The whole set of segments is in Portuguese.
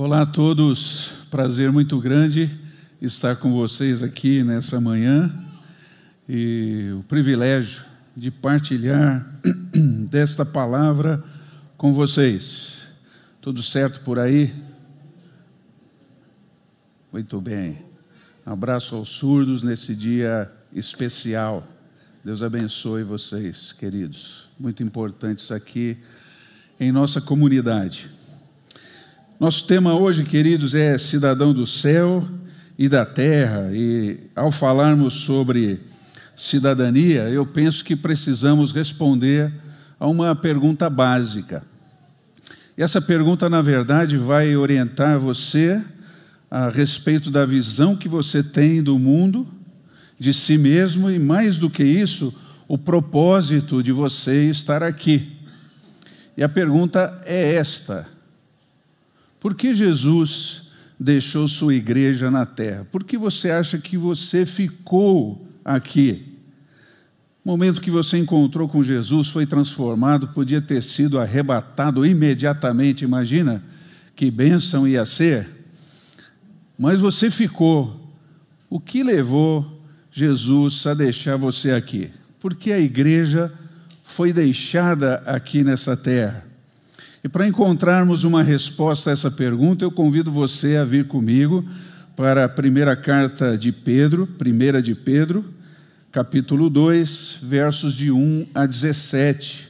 Olá a todos, prazer muito grande estar com vocês aqui nessa manhã e o privilégio de partilhar desta palavra com vocês. Tudo certo por aí? Muito bem. Abraço aos surdos nesse dia especial. Deus abençoe vocês, queridos. Muito importantes aqui em nossa comunidade. Nosso tema hoje, queridos, é cidadão do céu e da terra. E ao falarmos sobre cidadania, eu penso que precisamos responder a uma pergunta básica. E essa pergunta, na verdade, vai orientar você a respeito da visão que você tem do mundo, de si mesmo e, mais do que isso, o propósito de você estar aqui. E a pergunta é esta por que Jesus deixou sua igreja na terra? Por que você acha que você ficou aqui? O momento que você encontrou com Jesus foi transformado, podia ter sido arrebatado imediatamente, imagina que bênção ia ser. Mas você ficou. O que levou Jesus a deixar você aqui? Porque a igreja foi deixada aqui nessa terra. E para encontrarmos uma resposta a essa pergunta, eu convido você a vir comigo para a primeira carta de Pedro, primeira de Pedro, capítulo 2, versos de 1 a 17.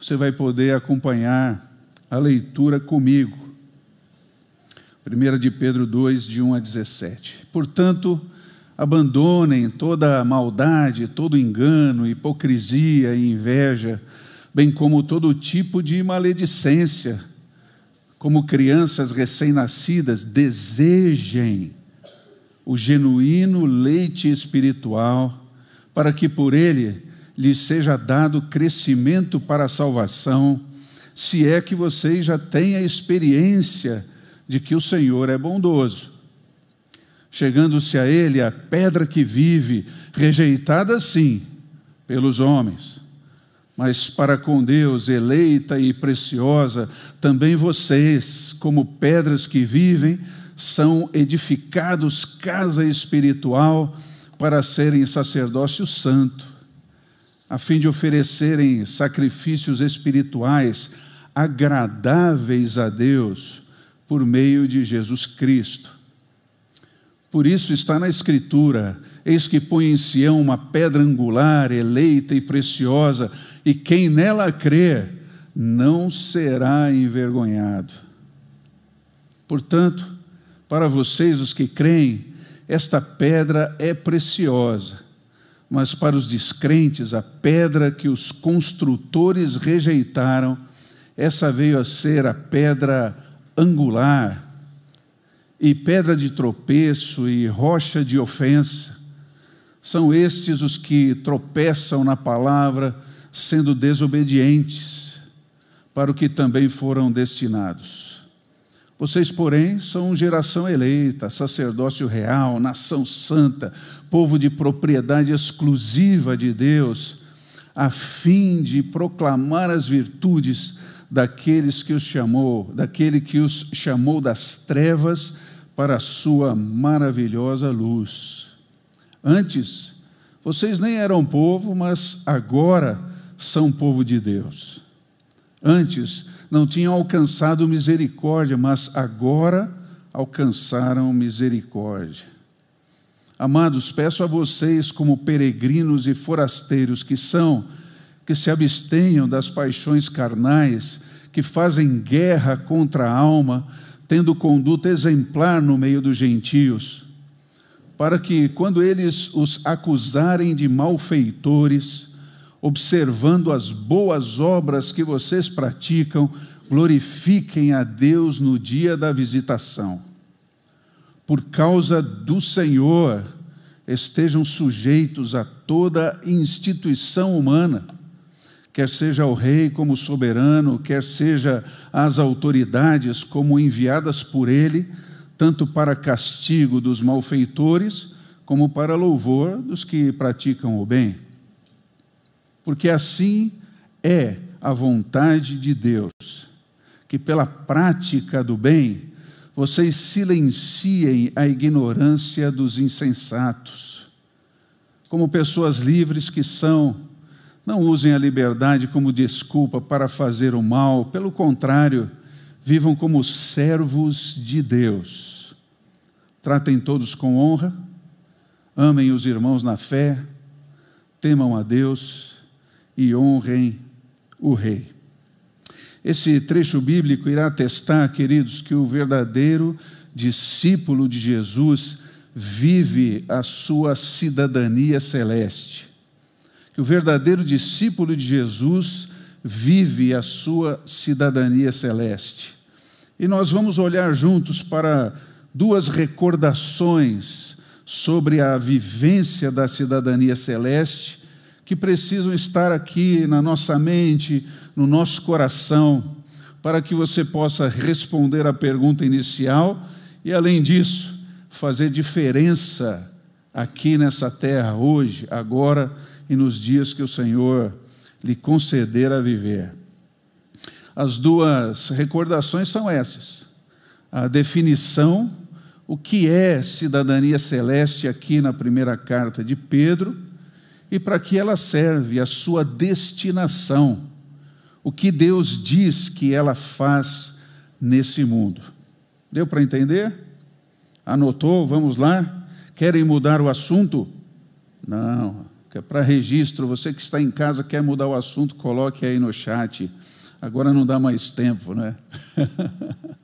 Você vai poder acompanhar a leitura comigo. Primeira de Pedro 2, de 1 a 17. Portanto, abandonem toda maldade, todo engano, hipocrisia e inveja, bem como todo tipo de maledicência. Como crianças recém-nascidas, desejem o genuíno leite espiritual, para que por ele lhes seja dado crescimento para a salvação, se é que vocês já têm a experiência de que o Senhor é bondoso. Chegando-se a ele a pedra que vive, rejeitada sim pelos homens, mas para com Deus, eleita e preciosa, também vocês, como pedras que vivem, são edificados casa espiritual para serem sacerdócio santo, a fim de oferecerem sacrifícios espirituais agradáveis a Deus por meio de Jesus Cristo. Por isso está na Escritura: Eis que põe em Sião uma pedra angular, eleita e preciosa, e quem nela crer não será envergonhado. Portanto, para vocês, os que creem, esta pedra é preciosa, mas para os descrentes, a pedra que os construtores rejeitaram, essa veio a ser a pedra angular, e pedra de tropeço e rocha de ofensa. São estes os que tropeçam na palavra, sendo desobedientes para o que também foram destinados. Vocês, porém, são geração eleita, sacerdócio real, nação santa, povo de propriedade exclusiva de Deus, a fim de proclamar as virtudes daqueles que os chamou, daquele que os chamou das trevas para a sua maravilhosa luz. Antes, vocês nem eram povo, mas agora são povo de Deus. Antes não tinham alcançado misericórdia, mas agora alcançaram misericórdia. Amados, peço a vocês, como peregrinos e forasteiros que são, que se abstenham das paixões carnais, que fazem guerra contra a alma, tendo conduta exemplar no meio dos gentios, para que, quando eles os acusarem de malfeitores, observando as boas obras que vocês praticam, glorifiquem a Deus no dia da visitação. Por causa do Senhor, estejam sujeitos a toda instituição humana, quer seja o rei como soberano, quer seja as autoridades como enviadas por ele, tanto para castigo dos malfeitores, como para louvor dos que praticam o bem porque assim é a vontade de Deus, que pela prática do bem vocês silenciem a ignorância dos insensatos. Como pessoas livres que são, não usem a liberdade como desculpa para fazer o mal, pelo contrário, vivam como servos de Deus. Tratem todos com honra, amem os irmãos na fé, temam a Deus e honrem o Rei. Esse trecho bíblico irá atestar, queridos, que o verdadeiro discípulo de Jesus vive a sua cidadania celeste. Que o verdadeiro discípulo de Jesus vive a sua cidadania celeste. E nós vamos olhar juntos para duas recordações sobre a vivência da cidadania celeste que precisam estar aqui na nossa mente, no nosso coração, para que você possa responder à pergunta inicial e, além disso, fazer diferença aqui nessa terra, hoje, agora e nos dias que o Senhor lhe conceder a viver. As duas recordações são essas: a definição, o que é cidadania celeste, aqui na primeira carta de Pedro e para que ela serve, a sua destinação, o que Deus diz que ela faz nesse mundo. Deu para entender? Anotou? Vamos lá? Querem mudar o assunto? Não, é para registro. Você que está em casa quer mudar o assunto, coloque aí no chat. Agora não dá mais tempo, né?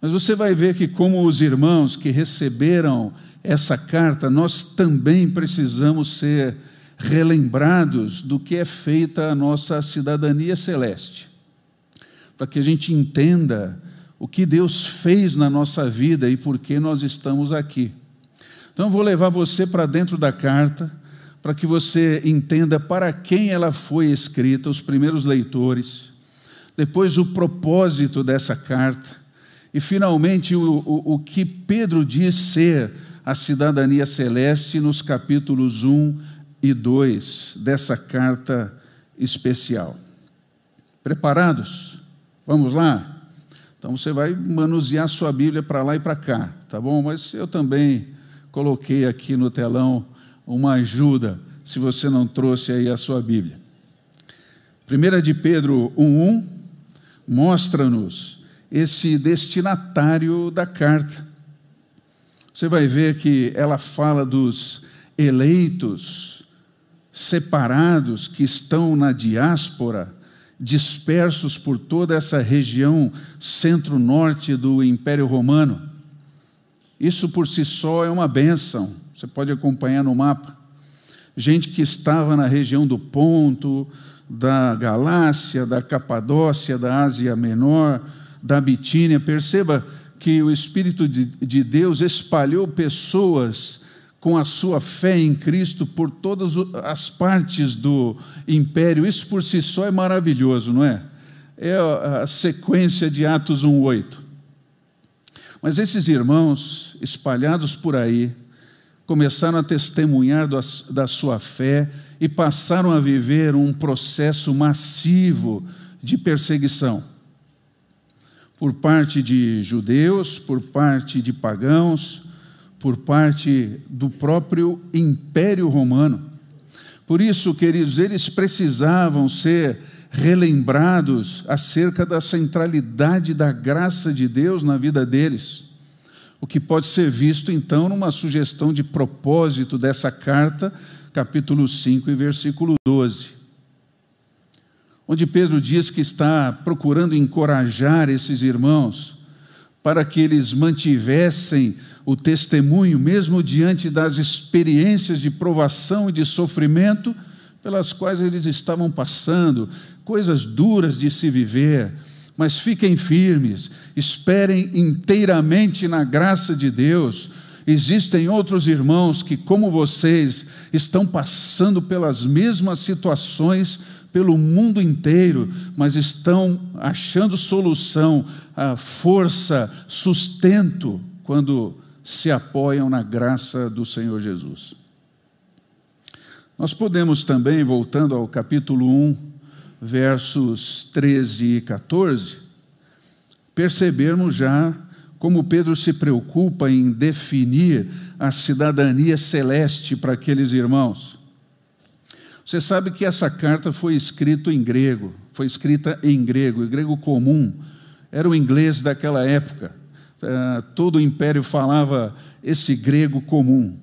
Mas você vai ver que, como os irmãos que receberam essa carta, nós também precisamos ser relembrados do que é feita a nossa cidadania celeste, para que a gente entenda o que Deus fez na nossa vida e por que nós estamos aqui. Então, vou levar você para dentro da carta, para que você entenda para quem ela foi escrita, os primeiros leitores, depois o propósito dessa carta, e finalmente o, o, o que Pedro diz ser a cidadania celeste nos capítulos 1 e 2 dessa carta especial. Preparados? Vamos lá? Então você vai manusear sua Bíblia para lá e para cá, tá bom? Mas eu também coloquei aqui no telão uma ajuda, se você não trouxe aí a sua Bíblia. 1 de Pedro 1:1 mostra-nos esse destinatário da carta você vai ver que ela fala dos eleitos, separados, que estão na diáspora, dispersos por toda essa região centro-norte do Império Romano. Isso por si só é uma benção, você pode acompanhar no mapa. Gente que estava na região do Ponto, da Galácia, da Capadócia, da Ásia Menor, da Bitínia, perceba que o Espírito de Deus espalhou pessoas com a sua fé em Cristo por todas as partes do império. Isso por si só é maravilhoso, não é? É a sequência de Atos 1:8. Mas esses irmãos espalhados por aí começaram a testemunhar da sua fé e passaram a viver um processo massivo de perseguição por parte de judeus, por parte de pagãos, por parte do próprio Império Romano. Por isso, queridos, eles precisavam ser relembrados acerca da centralidade da graça de Deus na vida deles. O que pode ser visto, então, numa sugestão de propósito dessa carta, capítulo 5 e versículo 12 onde Pedro diz que está procurando encorajar esses irmãos para que eles mantivessem o testemunho, mesmo diante das experiências de provação e de sofrimento pelas quais eles estavam passando, coisas duras de se viver. Mas fiquem firmes, esperem inteiramente na graça de Deus. Existem outros irmãos que, como vocês, estão passando pelas mesmas situações pelo mundo inteiro, mas estão achando solução, força, sustento, quando se apoiam na graça do Senhor Jesus. Nós podemos também, voltando ao capítulo 1, versos 13 e 14, percebermos já como Pedro se preocupa em definir a cidadania celeste para aqueles irmãos. Você sabe que essa carta foi escrita em grego, foi escrita em grego, em grego comum, era o inglês daquela época. Uh, todo o império falava esse grego comum.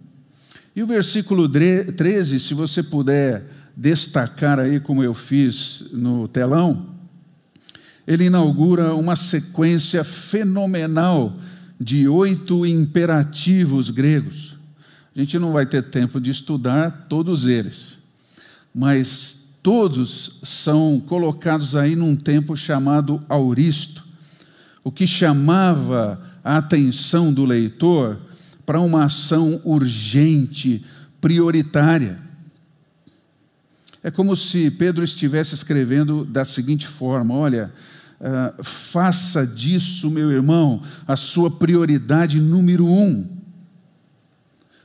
E o versículo 13, se você puder destacar aí, como eu fiz no telão, ele inaugura uma sequência fenomenal de oito imperativos gregos. A gente não vai ter tempo de estudar todos eles, mas todos são colocados aí num tempo chamado auristo, o que chamava a atenção do leitor para uma ação urgente, prioritária. É como se Pedro estivesse escrevendo da seguinte forma: olha, uh, faça disso, meu irmão, a sua prioridade número um.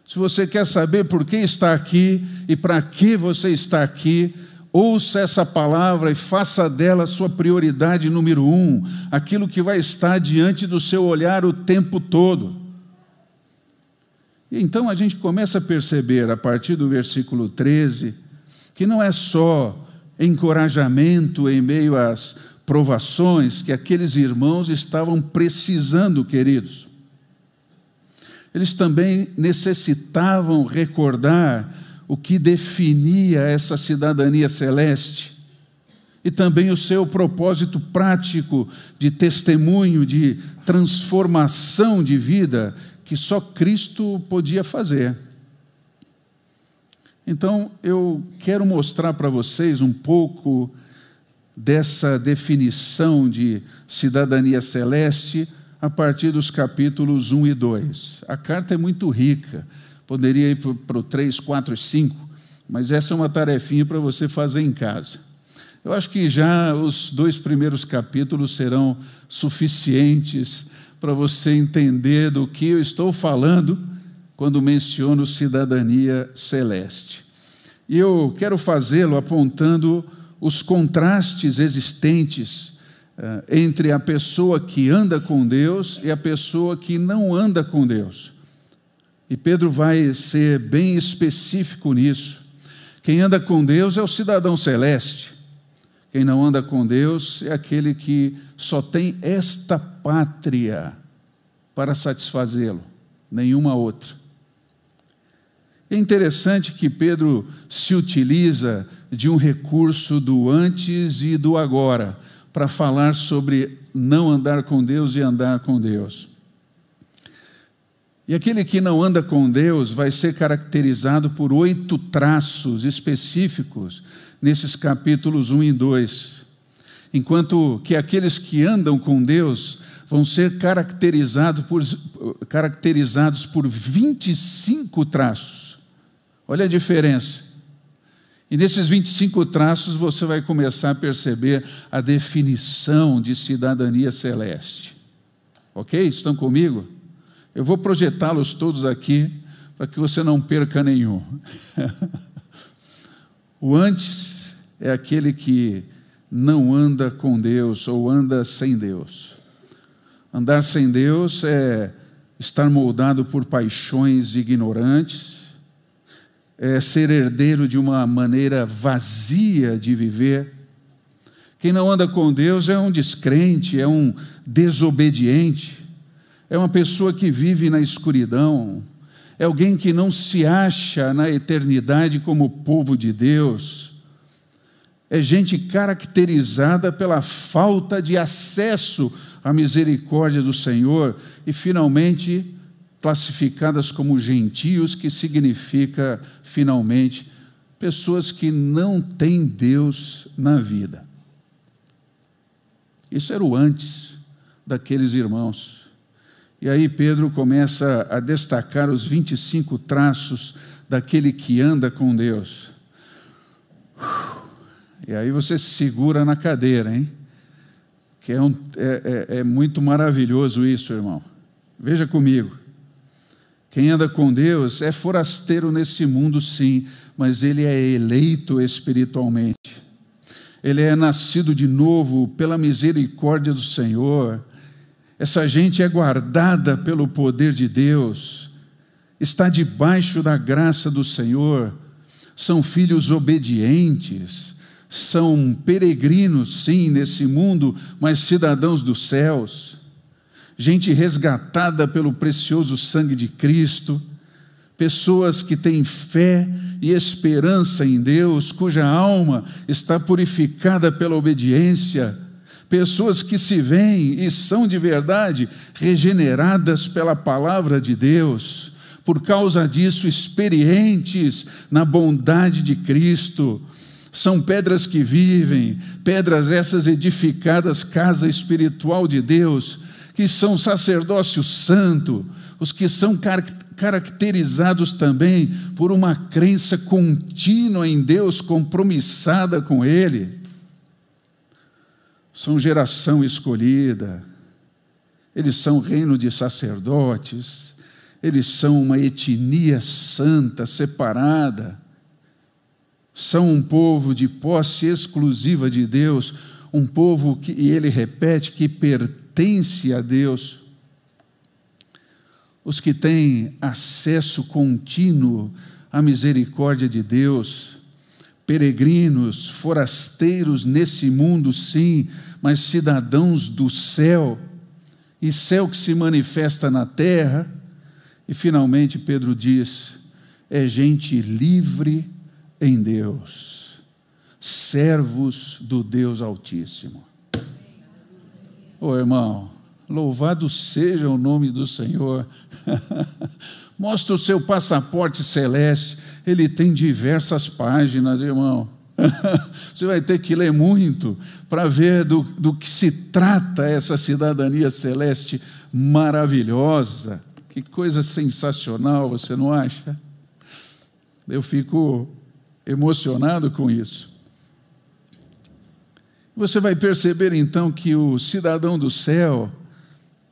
Se você quer saber por que está aqui e para que você está aqui, ouça essa palavra e faça dela sua prioridade número um, aquilo que vai estar diante do seu olhar o tempo todo. E então a gente começa a perceber, a partir do versículo 13, que não é só encorajamento em meio às provações que aqueles irmãos estavam precisando, queridos. Eles também necessitavam recordar o que definia essa cidadania celeste e também o seu propósito prático de testemunho, de transformação de vida que só Cristo podia fazer. Então, eu quero mostrar para vocês um pouco dessa definição de cidadania celeste a partir dos capítulos 1 e 2. A carta é muito rica, poderia ir para o 3, 4 e 5, mas essa é uma tarefinha para você fazer em casa. Eu acho que já os dois primeiros capítulos serão suficientes para você entender do que eu estou falando quando menciono cidadania celeste. E eu quero fazê-lo apontando os contrastes existentes entre a pessoa que anda com Deus e a pessoa que não anda com Deus. E Pedro vai ser bem específico nisso. Quem anda com Deus é o cidadão celeste. Quem não anda com Deus é aquele que só tem esta pátria para satisfazê-lo, nenhuma outra. É interessante que Pedro se utiliza de um recurso do antes e do agora para falar sobre não andar com Deus e andar com Deus. E aquele que não anda com Deus vai ser caracterizado por oito traços específicos nesses capítulos 1 e 2. Enquanto que aqueles que andam com Deus vão ser caracterizados por, caracterizados por 25 traços. Olha a diferença. E nesses 25 traços você vai começar a perceber a definição de cidadania celeste. Ok? Estão comigo? Eu vou projetá-los todos aqui para que você não perca nenhum. o antes é aquele que não anda com Deus ou anda sem Deus. Andar sem Deus é estar moldado por paixões ignorantes, é, ser herdeiro de uma maneira vazia de viver. Quem não anda com Deus é um descrente, é um desobediente, é uma pessoa que vive na escuridão, é alguém que não se acha na eternidade como povo de Deus. É gente caracterizada pela falta de acesso à misericórdia do Senhor e, finalmente, classificadas como gentios, que significa, finalmente, pessoas que não têm Deus na vida. Isso era o antes daqueles irmãos. E aí Pedro começa a destacar os 25 traços daquele que anda com Deus. E aí você se segura na cadeira, hein? Que é, um, é, é, é muito maravilhoso isso, irmão. Veja comigo. Quem anda com Deus é forasteiro nesse mundo, sim, mas ele é eleito espiritualmente. Ele é nascido de novo pela misericórdia do Senhor. Essa gente é guardada pelo poder de Deus, está debaixo da graça do Senhor, são filhos obedientes, são peregrinos, sim, nesse mundo, mas cidadãos dos céus, gente resgatada pelo precioso sangue de Cristo, pessoas que têm fé e esperança em Deus, cuja alma está purificada pela obediência pessoas que se veem e são de verdade regeneradas pela palavra de Deus, por causa disso, experientes na bondade de Cristo. São pedras que vivem, pedras essas edificadas, casa espiritual de Deus, que são sacerdócio santo, os que são caracterizados também por uma crença contínua em Deus, compromissada com Ele. São geração escolhida, eles são reino de sacerdotes, eles são uma etnia santa, separada, são um povo de posse exclusiva de Deus, um povo que, e ele repete, que pertence a Deus. Os que têm acesso contínuo à misericórdia de Deus, peregrinos, forasteiros nesse mundo, sim, mas cidadãos do céu, e céu que se manifesta na terra. E finalmente Pedro diz: é gente livre em Deus, servos do Deus Altíssimo. Ô irmão, louvado seja o nome do Senhor. Mostra o seu passaporte celeste ele tem diversas páginas, irmão. Você vai ter que ler muito para ver do, do que se trata essa cidadania celeste maravilhosa. Que coisa sensacional, você não acha? Eu fico emocionado com isso. Você vai perceber então que o cidadão do céu,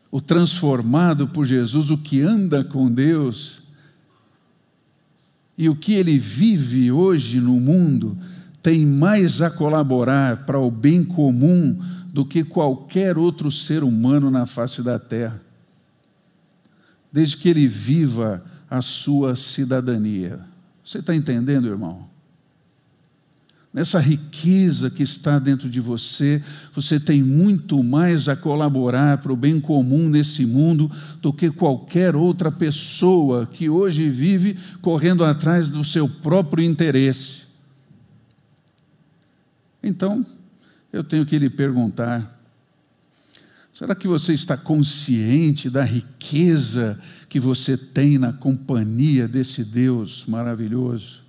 o transformado por Jesus, o que anda com Deus, e o que ele vive hoje no mundo tem mais a colaborar para o bem comum do que qualquer outro ser humano na face da terra. Desde que ele viva a sua cidadania. Você está entendendo, irmão? Nessa riqueza que está dentro de você, você tem muito mais a colaborar para o bem comum nesse mundo do que qualquer outra pessoa que hoje vive correndo atrás do seu próprio interesse. Então, eu tenho que lhe perguntar: será que você está consciente da riqueza que você tem na companhia desse Deus maravilhoso?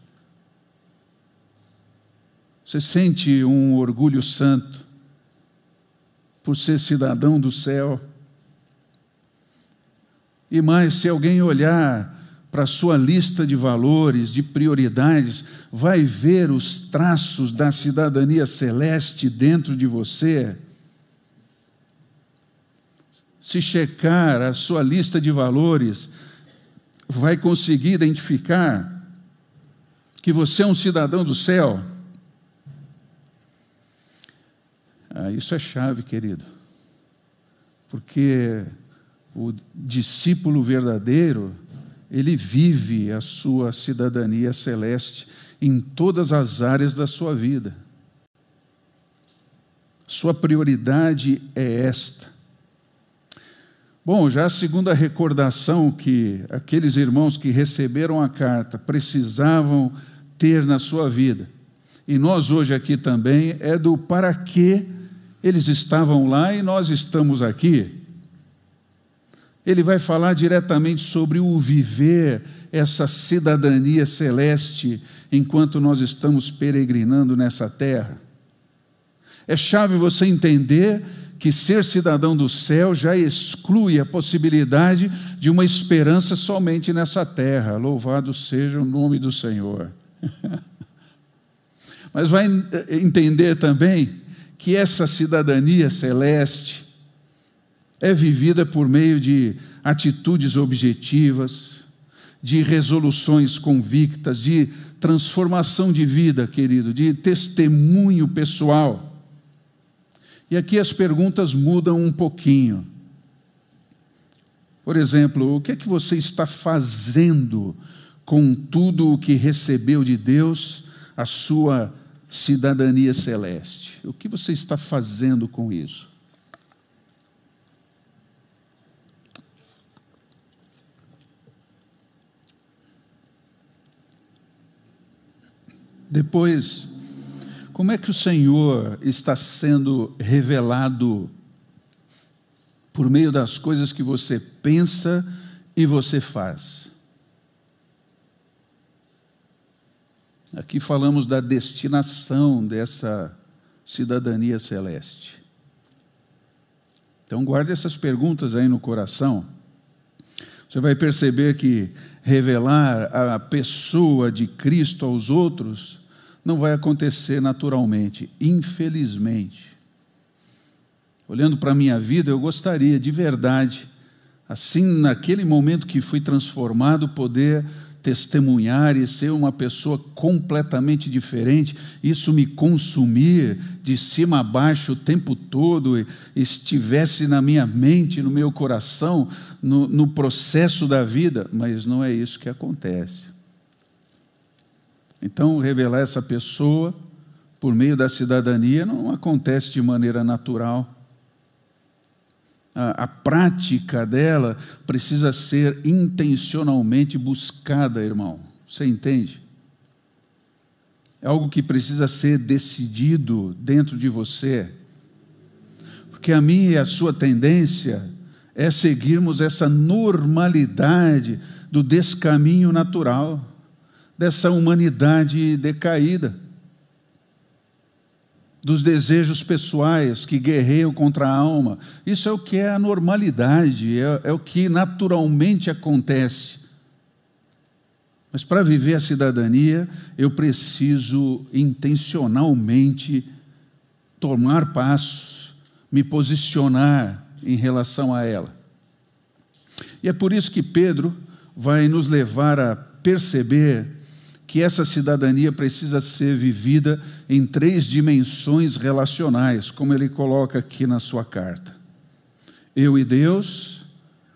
Você sente um orgulho santo por ser cidadão do céu? E mais, se alguém olhar para a sua lista de valores, de prioridades, vai ver os traços da cidadania celeste dentro de você. Se checar a sua lista de valores, vai conseguir identificar que você é um cidadão do céu. Ah, isso é chave, querido, porque o discípulo verdadeiro, ele vive a sua cidadania celeste em todas as áreas da sua vida. Sua prioridade é esta. Bom, já a segunda recordação que aqueles irmãos que receberam a carta precisavam ter na sua vida, e nós hoje aqui também, é do para que eles estavam lá e nós estamos aqui. Ele vai falar diretamente sobre o viver essa cidadania celeste enquanto nós estamos peregrinando nessa terra. É chave você entender que ser cidadão do céu já exclui a possibilidade de uma esperança somente nessa terra. Louvado seja o nome do Senhor. Mas vai entender também que essa cidadania celeste é vivida por meio de atitudes objetivas, de resoluções convictas, de transformação de vida, querido, de testemunho pessoal. E aqui as perguntas mudam um pouquinho. Por exemplo, o que é que você está fazendo com tudo o que recebeu de Deus, a sua cidadania celeste? O que você está fazendo com isso? Depois, como é que o Senhor está sendo revelado por meio das coisas que você pensa e você faz? Aqui falamos da destinação dessa cidadania celeste. Então, guarde essas perguntas aí no coração. Você vai perceber que revelar a pessoa de Cristo aos outros não vai acontecer naturalmente, infelizmente. Olhando para a minha vida, eu gostaria de verdade, assim, naquele momento que fui transformado, poder testemunhar e ser uma pessoa completamente diferente, isso me consumir de cima a baixo o tempo todo, e estivesse na minha mente, no meu coração, no, no processo da vida, mas não é isso que acontece. Então, revelar essa pessoa por meio da cidadania não acontece de maneira natural a, prática dela precisa ser intencionalmente buscada, irmão. Você entende? É algo que precisa ser decidido dentro de você. Porque a minha e a sua tendência é seguirmos essa normalidade do descaminho natural, dessa humanidade decaída dos desejos pessoais que guerreiam contra a alma. Isso é o que é a normalidade, é, é o que naturalmente acontece. Mas para viver a cidadania, eu preciso intencionalmente tomar passos, me posicionar em relação a ela. E é por isso que Pedro vai nos levar a perceber que essa cidadania precisa ser vivida em três dimensões relacionais, como ele coloca aqui na sua carta. Eu e Deus,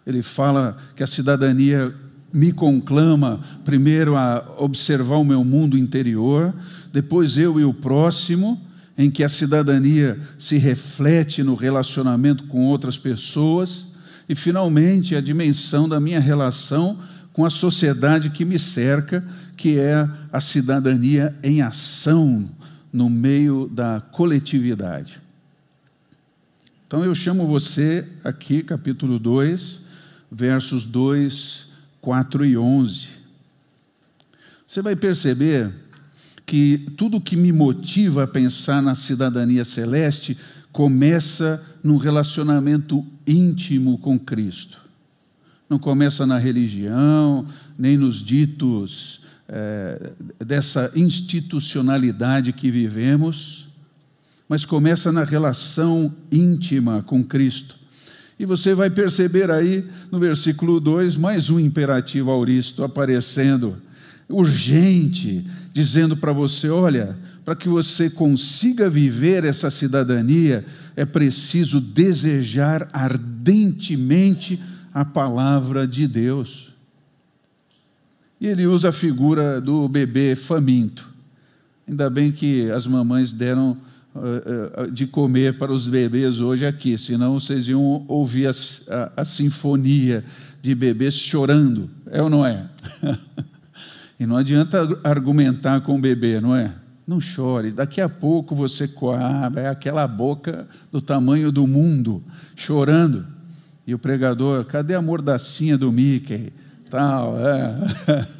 ele fala que a cidadania me conclama primeiro a observar o meu mundo interior, depois eu e o próximo, em que a cidadania se reflete no relacionamento com outras pessoas, e finalmente a dimensão da minha relação com a sociedade que me cerca, que é a cidadania em ação no meio da coletividade. Então eu chamo você aqui, capítulo 2, versos 2, 4 e 11. Você vai perceber que tudo que me motiva a pensar na cidadania celeste começa num relacionamento íntimo com Cristo não começa na religião, nem nos ditos é, dessa institucionalidade que vivemos, mas começa na relação íntima com Cristo. E você vai perceber aí no versículo 2 mais um imperativo auristo aparecendo, urgente, dizendo para você: olha, para que você consiga viver essa cidadania, é preciso desejar ardentemente a palavra de Deus. E ele usa a figura do bebê faminto. Ainda bem que as mamães deram uh, uh, de comer para os bebês hoje aqui, senão vocês iam ouvir a, a, a sinfonia de bebês chorando, é ou não é? e não adianta argumentar com o bebê, não é? Não chore, daqui a pouco você coaba, é aquela boca do tamanho do mundo, chorando. E o pregador, cadê a mordacinha do Mickey? Tal, é.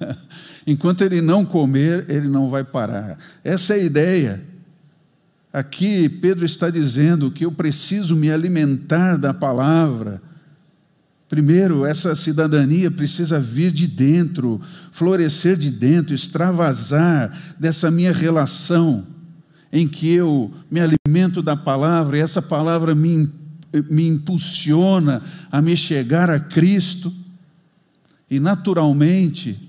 Enquanto ele não comer, ele não vai parar. Essa é a ideia. Aqui Pedro está dizendo que eu preciso me alimentar da palavra. Primeiro, essa cidadania precisa vir de dentro, florescer de dentro, extravasar dessa minha relação em que eu me alimento da palavra e essa palavra me me impulsiona a me chegar a Cristo. E naturalmente,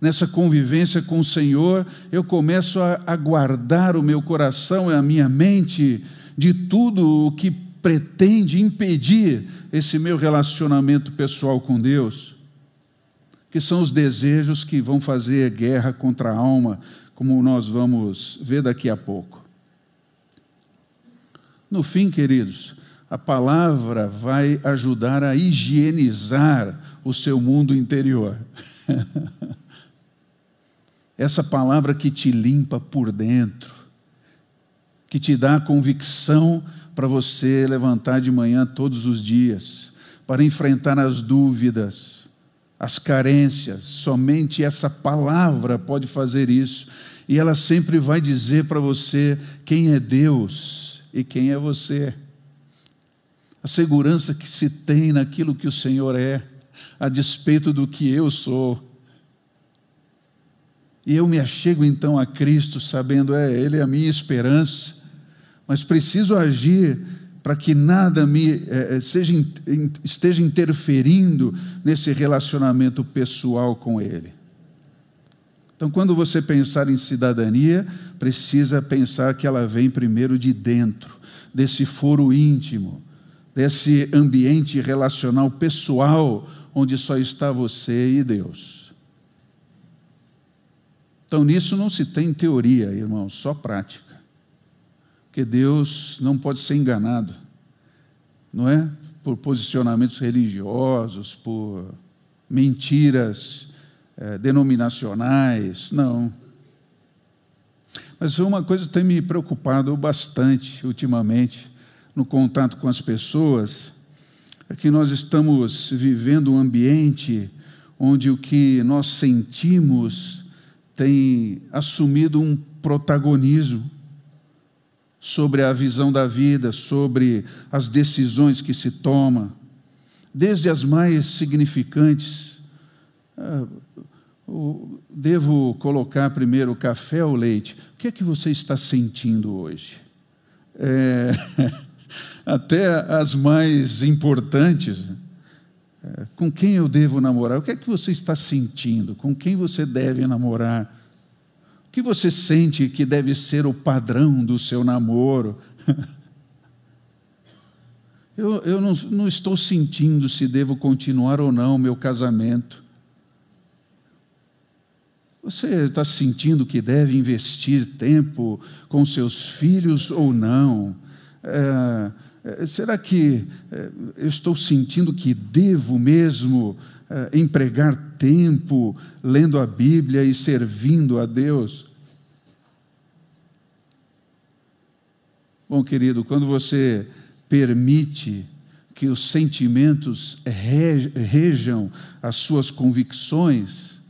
nessa convivência com o Senhor, eu começo a, guardar o meu coração e a minha mente de tudo o que pretende impedir esse meu relacionamento pessoal com Deus, que são os desejos que vão fazer guerra contra a alma, como nós vamos ver daqui a pouco. No fim, queridos, a palavra vai ajudar a higienizar o seu mundo interior. Essa palavra que te limpa por dentro, que te dá a convicção para você levantar de manhã todos os dias, para enfrentar as dúvidas, as carências. Somente essa palavra pode fazer isso. E ela sempre vai dizer para você quem é Deus e quem é você. A segurança que se tem naquilo que o Senhor é, a despeito do que eu sou. E eu me achego então a Cristo, sabendo, é, Ele é a minha esperança, mas preciso agir para que nada me é, seja, esteja interferindo nesse relacionamento pessoal com Ele. Então, quando você pensar em cidadania, precisa pensar que ela vem primeiro de dentro, desse foro íntimo, desse ambiente relacional pessoal, onde só está você e Deus. Então, nisso não se tem teoria, irmão, só prática. Porque Deus não pode ser enganado, não é? Por posicionamentos religiosos, por mentiras é, denominacionais, não. Mas uma coisa tem me preocupado bastante ultimamente, no contato com as pessoas, é que nós estamos vivendo um ambiente onde o que nós sentimos tem assumido um protagonismo sobre a visão da vida, sobre as decisões que se toma, desde as mais significantes. Ah, devo colocar primeiro o café ou leite? O que é que você está sentindo hoje? É, até as mais importantes. É, com quem eu devo namorar? O que é que você está sentindo? Com quem você deve namorar? O que você sente que deve ser o padrão do seu namoro? eu, eu não, não estou sentindo se devo continuar ou não meu casamento. Você está sentindo que deve investir tempo com seus filhos ou não? É, é, será que é, eu estou sentindo que devo mesmo empregar tempo lendo a Bíblia e servindo a Deus? Bom, querido, quando você permite que os sentimentos rejam as suas convicções,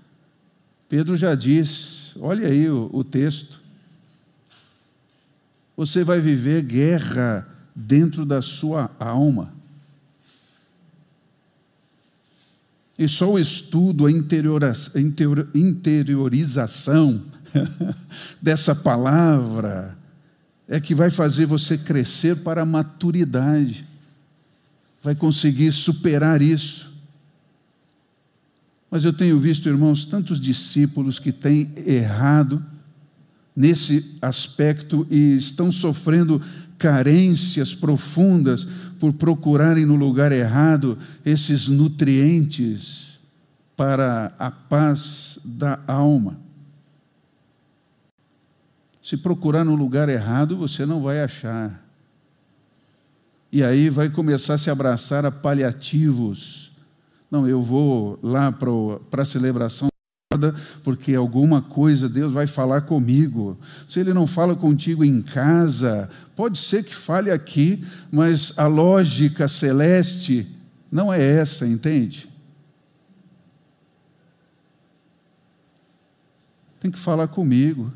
Pedro já diz, olha aí o texto, você vai viver guerra dentro da sua alma. E só o estudo, a interiorização dessa palavra é que vai fazer você crescer para a maturidade, vai conseguir superar isso. Mas eu tenho visto, irmãos, tantos discípulos que têm errado nesse aspecto e estão sofrendo carências profundas por procurarem no lugar errado esses nutrientes para a paz da alma. Se procurar no lugar errado, você não vai achar. E aí vai começar a se abraçar a paliativos. Não, eu vou lá para a celebração porque alguma coisa Deus vai falar comigo. Se Ele não fala contigo em casa, pode ser que fale aqui, mas a lógica celeste não é essa, entende? Tem que falar comigo.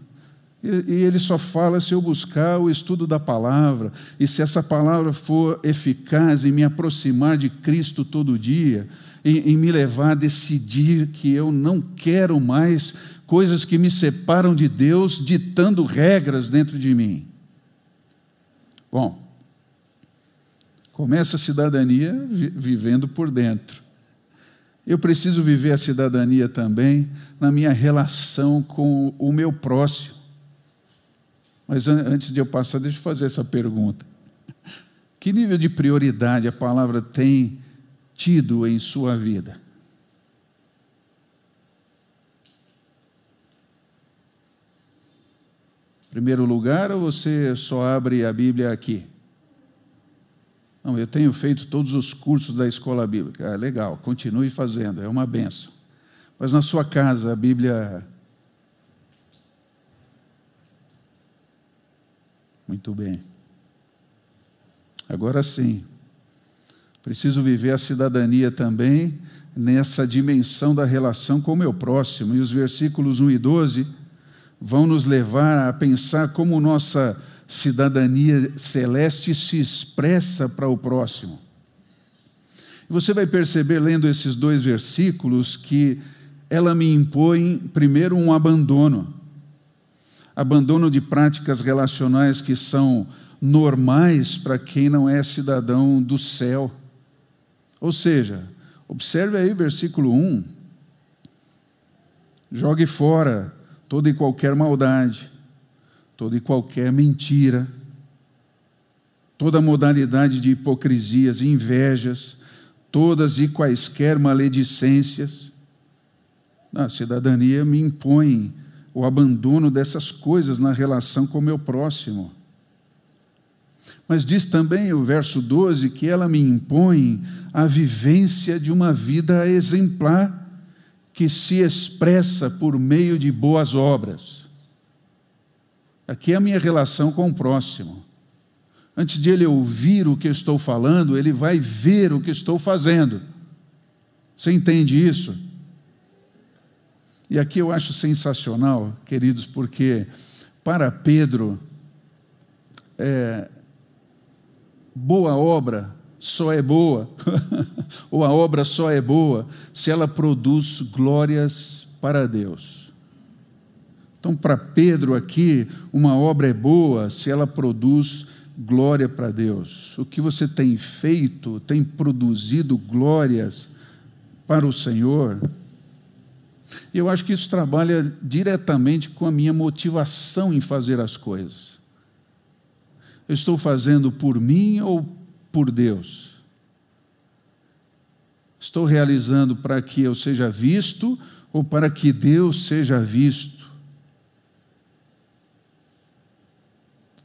E, ele só fala se eu buscar o estudo da palavra, e se essa palavra for eficaz em me aproximar de Cristo todo dia, em, em me levar a decidir que eu não quero mais coisas que me separam de Deus, ditando regras dentro de mim. Bom, começa a cidadania vivendo por dentro. Eu preciso viver a cidadania também na minha relação com o meu próximo. Mas antes de eu passar, deixa eu fazer essa pergunta. Que nível de prioridade a palavra tem tido em sua vida? Primeiro lugar, ou você só abre a Bíblia aqui? Não, eu tenho feito todos os cursos da escola bíblica. É legal, continue fazendo, é uma benção. Mas na sua casa, a Bíblia. Muito bem. Agora sim, preciso viver a cidadania também nessa dimensão da relação com o meu próximo. E os versículos 1 e 12 vão nos levar a pensar como nossa cidadania celeste se expressa para o próximo. Você vai perceber, lendo esses dois versículos, que ela me impõe, primeiro, um abandono. Abandono de práticas relacionais que são normais para quem não é cidadão do céu. Ou seja, observe aí versículo 1. Jogue fora toda e qualquer maldade, toda e qualquer mentira, toda modalidade de hipocrisias e invejas, todas e quaisquer maledicências. A cidadania me impõe o abandono dessas coisas na relação com o meu próximo. Mas diz também o verso 12 que ela me impõe a vivência de uma vida exemplar que se expressa por meio de boas obras. Aqui é a minha relação com o próximo. Antes de ele ouvir o que estou falando, ele vai ver o que estou fazendo. Você entende isso? E aqui eu acho sensacional, queridos, porque para Pedro, é, boa obra só é boa, ou a obra só é boa, se ela produz glórias para Deus. Então, para Pedro aqui, uma obra é boa se ela produz glória para Deus. O que você tem feito tem produzido glórias para o Senhor. Eu acho que isso trabalha diretamente com a minha motivação em fazer as coisas. Eu estou fazendo por mim ou por Deus? Estou realizando para que eu seja visto ou para que Deus seja visto?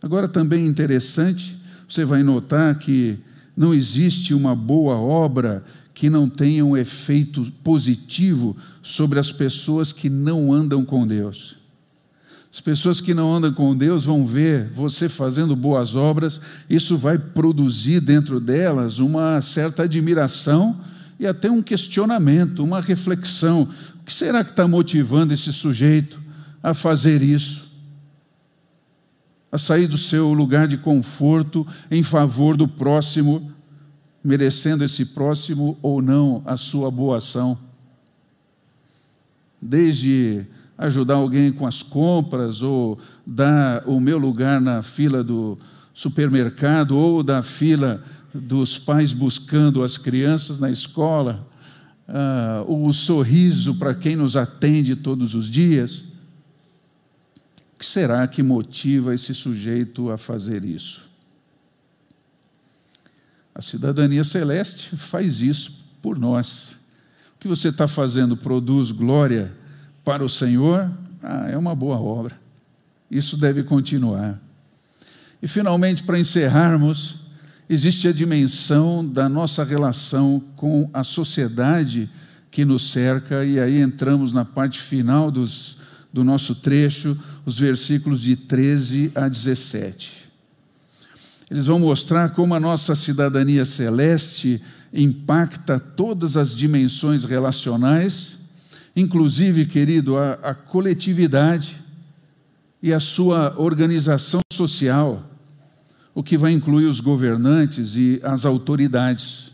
Agora também é interessante, você vai notar que não existe uma boa obra que não tenha um efeito positivo sobre as pessoas que não andam com Deus. As pessoas que não andam com Deus vão ver você fazendo boas obras, isso vai produzir dentro delas uma certa admiração e até um questionamento, uma reflexão. O que será que está motivando esse sujeito a fazer isso? A sair do seu lugar de conforto em favor do próximo, merecendo esse próximo ou não a sua boa ação? Desde ajudar alguém com as compras, ou dar o meu lugar na fila do supermercado, ou da fila dos pais buscando as crianças na escola, uh, o sorriso para quem nos atende todos os dias. O que será que motiva esse sujeito a fazer isso? A cidadania celeste faz isso por nós. O que você está fazendo produz glória para o Senhor, ah, é uma boa obra. Isso deve continuar. E, finalmente, para encerrarmos, existe a dimensão da nossa relação com a sociedade que nos cerca, e aí entramos na parte final dos, do nosso trecho, os versículos de 13 a 17. Eles vão mostrar como a nossa cidadania celeste impacta todas as dimensões relacionais inclusive, querido, a, a coletividade e a sua organização social, o que vai incluir os governantes e as autoridades.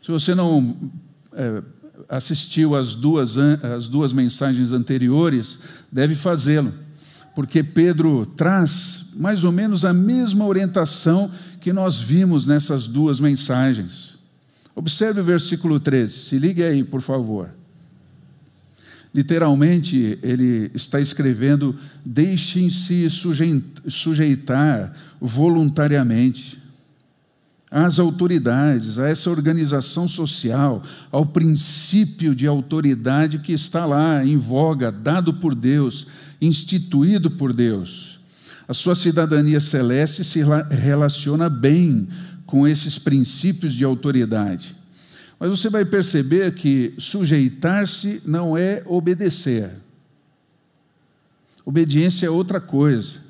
Se você não é, assistiu às duas, às duas mensagens anteriores, deve fazê-lo, porque Pedro traz mais ou menos a mesma orientação que nós vimos nessas duas mensagens. Observe o versículo 13, se ligue aí, por favor. Literalmente, ele está escrevendo: deixem-se sujeitar voluntariamente. às autoridades, a essa organização social, ao princípio de autoridade que está lá em voga, dado por Deus, instituído por Deus. A sua cidadania celeste se relaciona bem com esses princípios de autoridade. Mas você vai perceber que sujeitar-se não é obedecer. Obediência é outra coisa.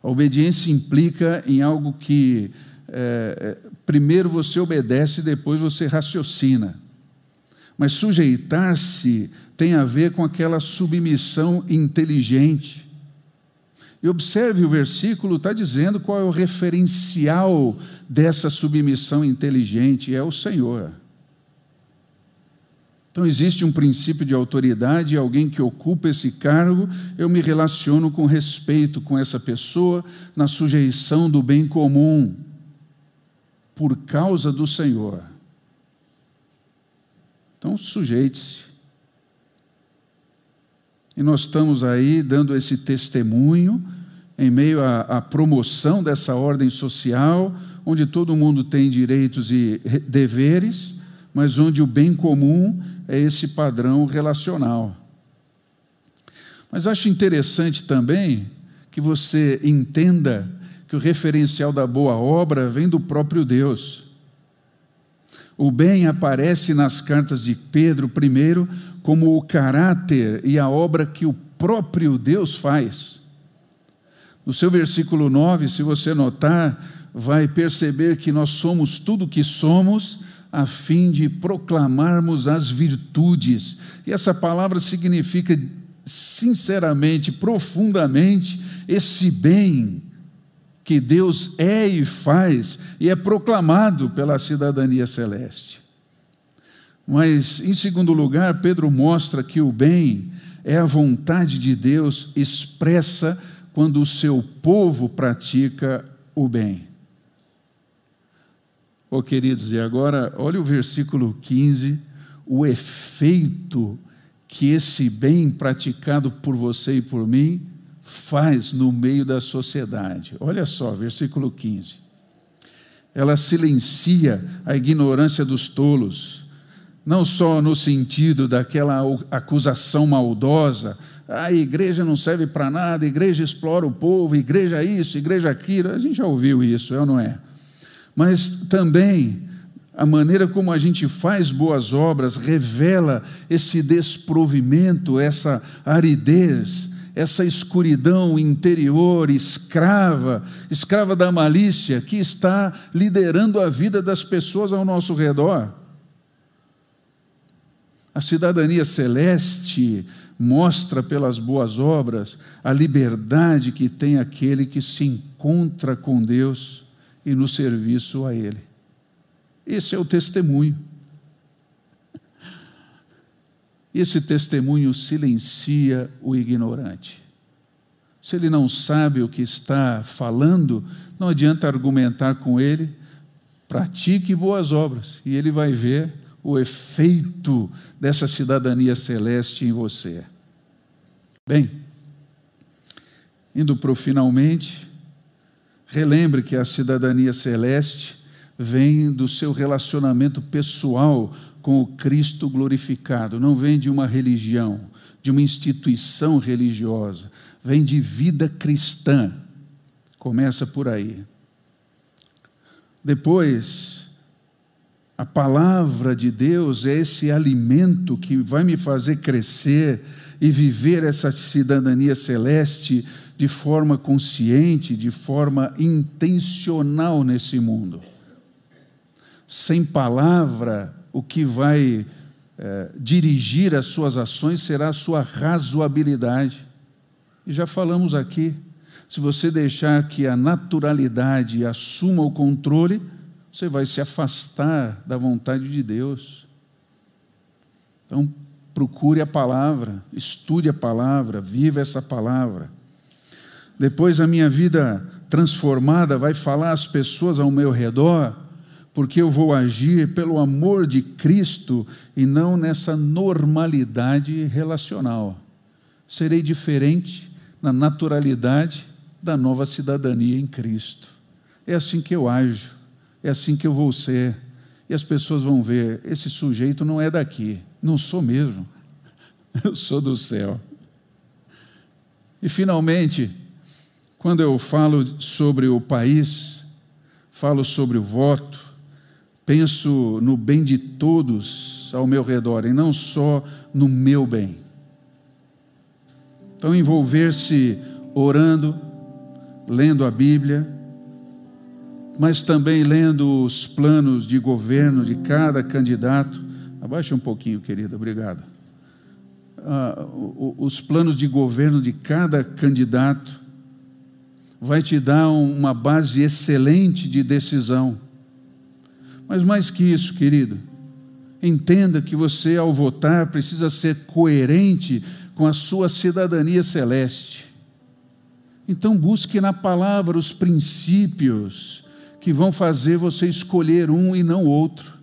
A obediência implica em algo que é, primeiro você obedece, depois você raciocina. Mas sujeitar-se tem a ver com aquela submissão inteligente. E observe o versículo, está dizendo qual é o referencial dessa submissão inteligente: é o Senhor. Então, existe um princípio de autoridade, alguém que ocupa esse cargo, eu me relaciono com respeito com essa pessoa, na sujeição do bem comum, por causa do Senhor. Então, sujeite-se. E nós estamos aí dando esse testemunho em meio à, à, promoção dessa ordem social, onde todo mundo tem direitos e deveres, mas onde o bem comum é esse padrão relacional. Mas acho interessante também que você entenda que o referencial da boa obra vem do próprio Deus. O bem aparece nas cartas de Pedro, primeiro, como o caráter e a obra que o próprio Deus faz. No seu versículo 9, se você notar, vai perceber que nós somos tudo o que somos a fim de proclamarmos as virtudes. E essa palavra significa, sinceramente, profundamente, esse bem que Deus é e faz e é proclamado pela cidadania celeste. Mas, em segundo lugar, Pedro mostra que o bem é a vontade de Deus expressa quando o seu povo pratica o bem. Oh, queridos, e agora, olha o versículo 15, o efeito que esse bem praticado por você e por mim faz no meio da sociedade. Olha só, versículo 15. Ela silencia a ignorância dos tolos, não só no sentido daquela acusação maldosa, ah, a igreja não serve para nada, a igreja explora o povo, igreja isso, igreja aquilo, a gente já ouviu isso, é ou não é? Mas também a maneira como a gente faz boas obras revela esse desprovimento, essa aridez, essa escuridão interior, escrava, escrava da malícia, que está liderando a vida das pessoas ao nosso redor. A cidadania celeste mostra pelas boas obras a liberdade que tem aquele que se encontra com Deus e no serviço a Ele. Esse é o testemunho. Esse testemunho silencia o ignorante. Se ele não sabe o que está falando, não adianta argumentar com ele, pratique boas obras e ele vai ver o efeito dessa cidadania celeste em você. Bem, indo para o finalmente, relembre que a cidadania celeste vem do seu relacionamento pessoal com o Cristo glorificado, não vem de uma religião, de uma instituição religiosa, vem de vida cristã. Começa por aí. Depois, a palavra de Deus é esse alimento que vai me fazer crescer e viver essa cidadania celeste de forma consciente, de forma intencional nesse mundo. Sem palavra, o que vai é, dirigir as suas ações será a sua razoabilidade. E já falamos aqui, se você deixar que a naturalidade assuma o controle, você vai se afastar da vontade de Deus. Então, procure a palavra, estude a palavra, viva essa palavra. Depois a minha vida transformada vai falar às pessoas ao meu redor porque eu vou agir pelo amor de Cristo e não nessa normalidade relacional. Serei diferente na naturalidade da nova cidadania em Cristo. É assim que eu ajo, é assim que eu vou ser. E as pessoas vão ver: esse sujeito não é daqui, não sou mesmo, eu sou do céu. E finalmente, quando eu falo sobre o país, falo sobre o voto, penso no bem de todos ao meu redor e não só no meu bem. Então, envolver-se orando, lendo a Bíblia, mas também lendo os planos de governo de cada candidato. Abaixa um pouquinho, querida, obrigado. Ah, os planos de governo de cada candidato vai te dar uma base excelente de decisão. Mas mais que isso, querido, entenda que você, ao votar, precisa ser coerente com a sua cidadania celeste. Então, busque na palavra os princípios que vão fazer você escolher um e não outro.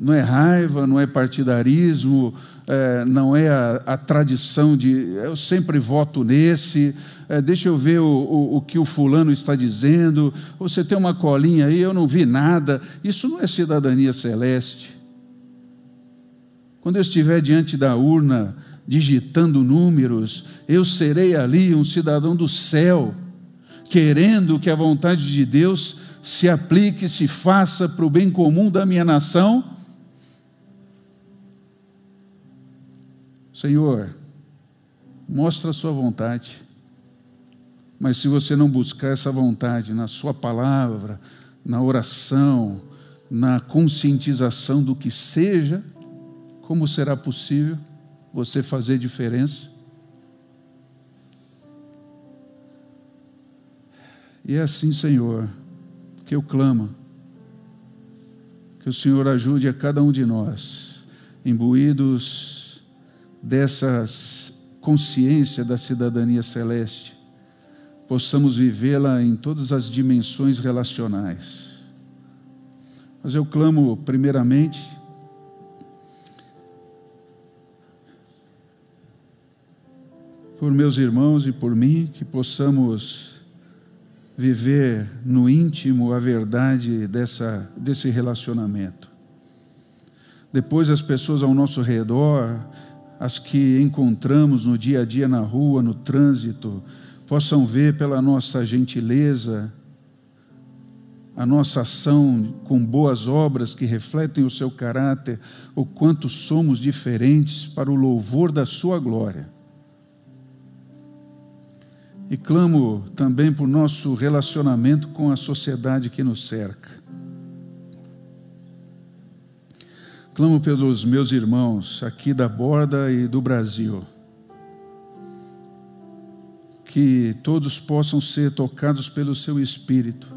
Não é raiva, não é partidarismo, é, não é a, a, tradição de eu sempre voto nesse, é, deixa eu ver o, o, o, que o fulano está dizendo, você tem uma colinha aí, eu não vi nada. Isso não é cidadania celeste. Quando eu estiver diante da urna, digitando números, eu serei ali um cidadão do céu, querendo que a vontade de Deus se aplique, se faça para o bem comum da minha nação Senhor, mostra a sua vontade. Mas se você não buscar essa vontade na sua palavra, na oração, na conscientização do que seja, como será possível você fazer diferença? E é assim, Senhor, que eu clamo, que o Senhor ajude a cada um de nós, imbuídos dessa consciência da cidadania celeste, possamos vivê-la em todas as dimensões relacionais. Mas eu clamo, primeiramente, por meus irmãos e por mim, que possamos viver no íntimo a verdade dessa, desse relacionamento. Depois, as pessoas ao nosso redor as que encontramos no dia a dia na rua, no trânsito, possam ver pela nossa gentileza, a nossa ação com boas obras que refletem o seu caráter, o quanto somos diferentes para o louvor da sua glória. E clamo também por nosso relacionamento com a sociedade que nos cerca. Clamo pelos meus irmãos aqui da borda e do Brasil. Que todos possam ser tocados pelo seu Espírito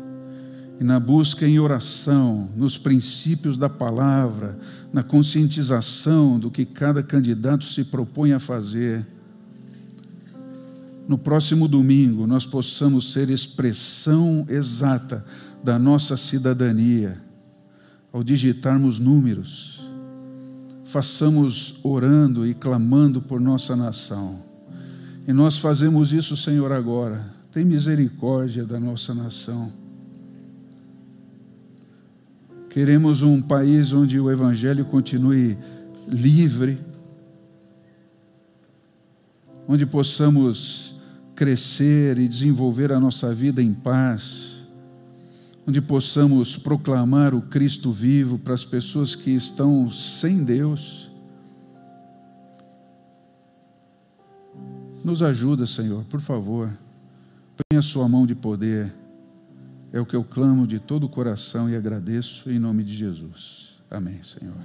e na busca em oração, nos princípios da palavra, na conscientização do que cada candidato se propõe a fazer. No próximo domingo, nós possamos ser expressão exata da nossa cidadania, ao digitarmos números façamos orando e clamando por nossa nação. E nós fazemos isso, Senhor, agora. Tem misericórdia da nossa nação. Queremos um país onde o Evangelho continue livre, onde possamos crescer e desenvolver a nossa vida em paz onde possamos proclamar o Cristo vivo para as pessoas que estão sem Deus. Nos ajuda, Senhor, por favor. Põe a sua mão de poder. É o que eu clamo de todo o coração e agradeço em nome de Jesus. Amém, Senhor.